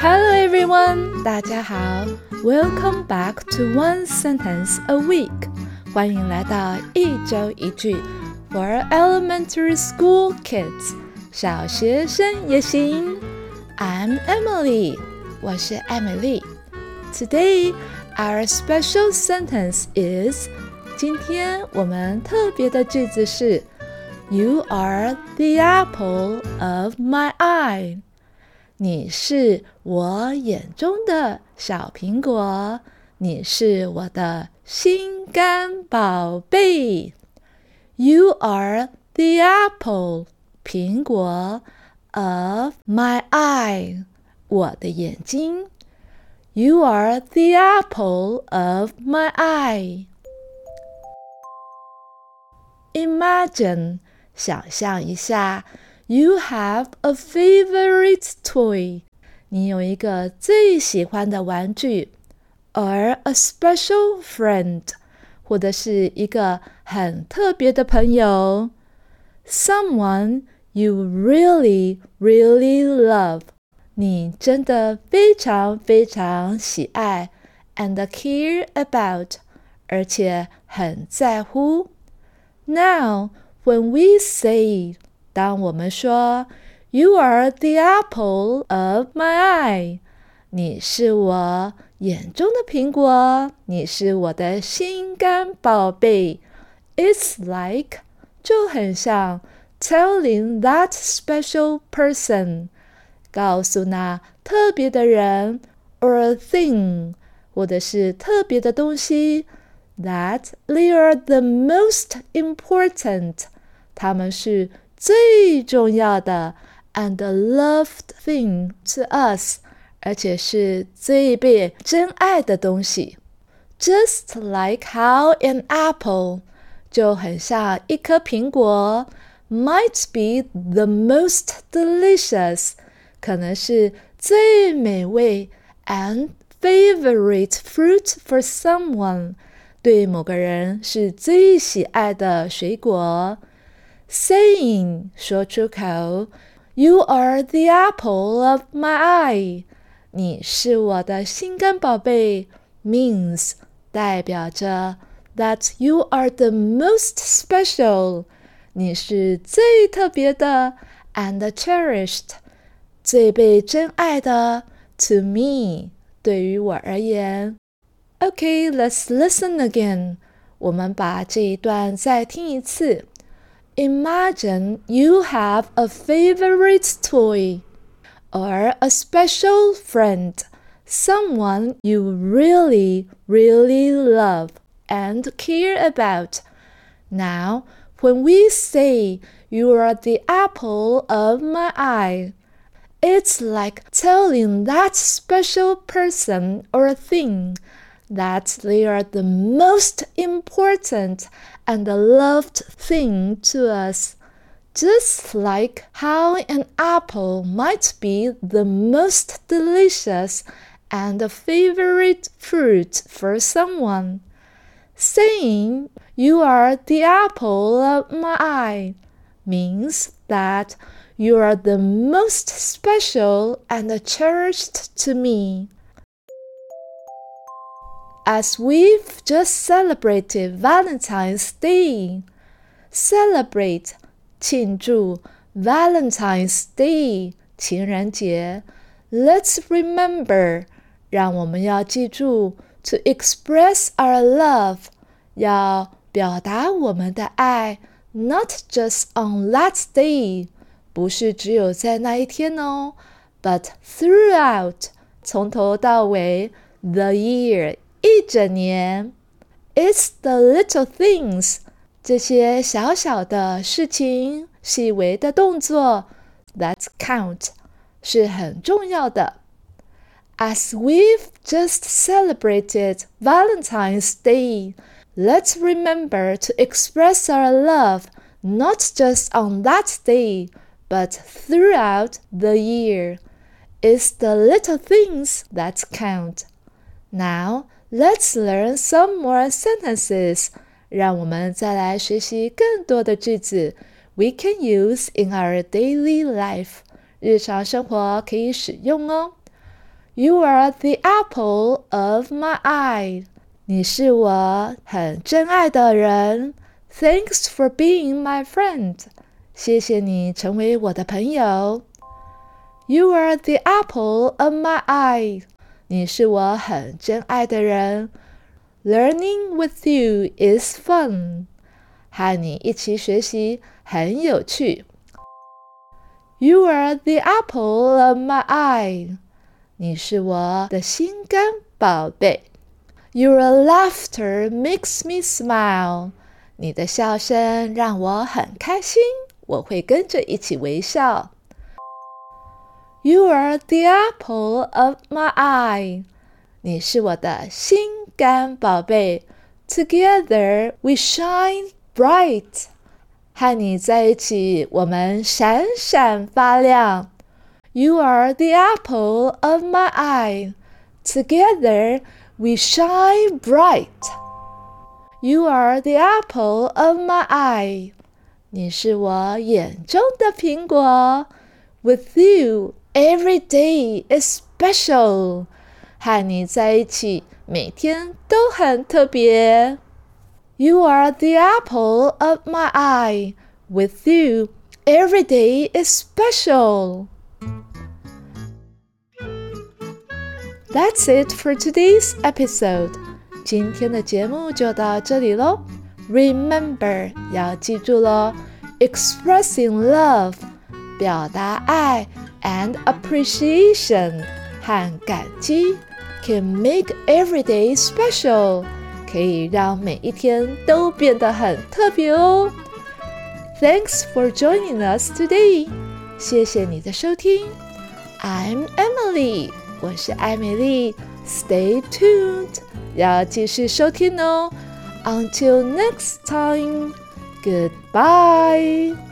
Hello everyone，大家好，Welcome back to One Sentence a Week，欢迎来到一周一句 for elementary school kids，小学生也行。I'm Emily，我是艾美丽。Today our special sentence is，今天我们特别的句子是 You are the apple of my eye。 你是我眼中的小苹果，你是我的心肝宝贝。You are the apple，苹果，of my eye，我的眼睛。You are the apple of my eye. Imagine，想象一下。You have a favorite toy，你有一个最喜欢的玩具，or a special friend，或者是一个很特别的朋友，someone you really really love，你真的非常非常喜爱，and care about，而且很在乎。Now when we say 当我们说 "You are the apple of my eye"，你是我眼中的苹果，你是我的心肝宝贝，It's like 就很像 telling that special person，告诉那特别的人，or thing，或者是特别的东西，that they are the most important，他们是。最重要的 and loved thing to us，而且是最被珍爱的东西。Just like how an apple 就很像一颗苹果，might be the most delicious，可能是最美味 and favorite fruit for someone，对某个人是最喜爱的水果。 Saying 说出口，You are the apple of my eye，你是我的心肝宝贝，means 代表着 that you are the most special，你是最特别的，and cherished，最被珍爱的，to me，对于我而言。Okay，let's listen again。我们把这一段再听一次。Imagine you have a favorite toy or a special friend, someone you really, really love and care about. Now, when we say you are the apple of my eye, it's like telling that special person or thing that they are the most important and loved thing to us. Just like how an apple might be the most delicious and a favorite fruit for someone. Saying, You are the apple of my eye, means that you are the most special and cherished to me As we've just celebrated Valentine's Day, celebrate 庆祝 Valentine's Day 情人节。Let's remember 让我们要记住 to express our love 要表达我们的爱，not just on that day 不是只有在那一天哦，but throughout 从头到尾 the year 一整年，It's the little things，这些小小的事情、细微的动作，that count，是很重要的。As we've just celebrated Valentine's Day, let's remember to express our love not just on that day, but throughout the year. It's the little things that count. Now, Let's learn some more sentences. 让我们再来学习更多的句子。We can use in our daily life. 日常生活可以使用哦。 You are the apple of my eye. 你是我很珍爱的人。Thanks for being my friend. 谢谢你成为我的朋友。You are the apple of my eye. 你是我很珍爱的人。Learning with you is fun. 和你一起学习很有趣。You are the apple of my eye. 你是我的心肝宝贝。Your laughter makes me smile. 你的笑声让我很开心，我会跟着一起微笑。You are the apple of my eye. 你是我的心肝宝贝。Together we shine bright. 和你在一起，我们闪闪发亮。You are the apple of my eye. Together we shine bright. You are the apple of my eye. 你是我眼中的苹果。With you, every day is special. 和你在一起，每天都很特别。You are the apple of my eye. With you, every day is special. That's it for today's episode. 今天的节目就到这里喽。Remember 要记住喽，expressing love 表达爱 and appreciation 和感激 can make every day special。可以让每一天都变得很特别哦。Thanks for joining us today，谢谢你的收听。I'm Emily，我是艾美丽。Stay tuned，要继续收听哦。Until next time，goodbye。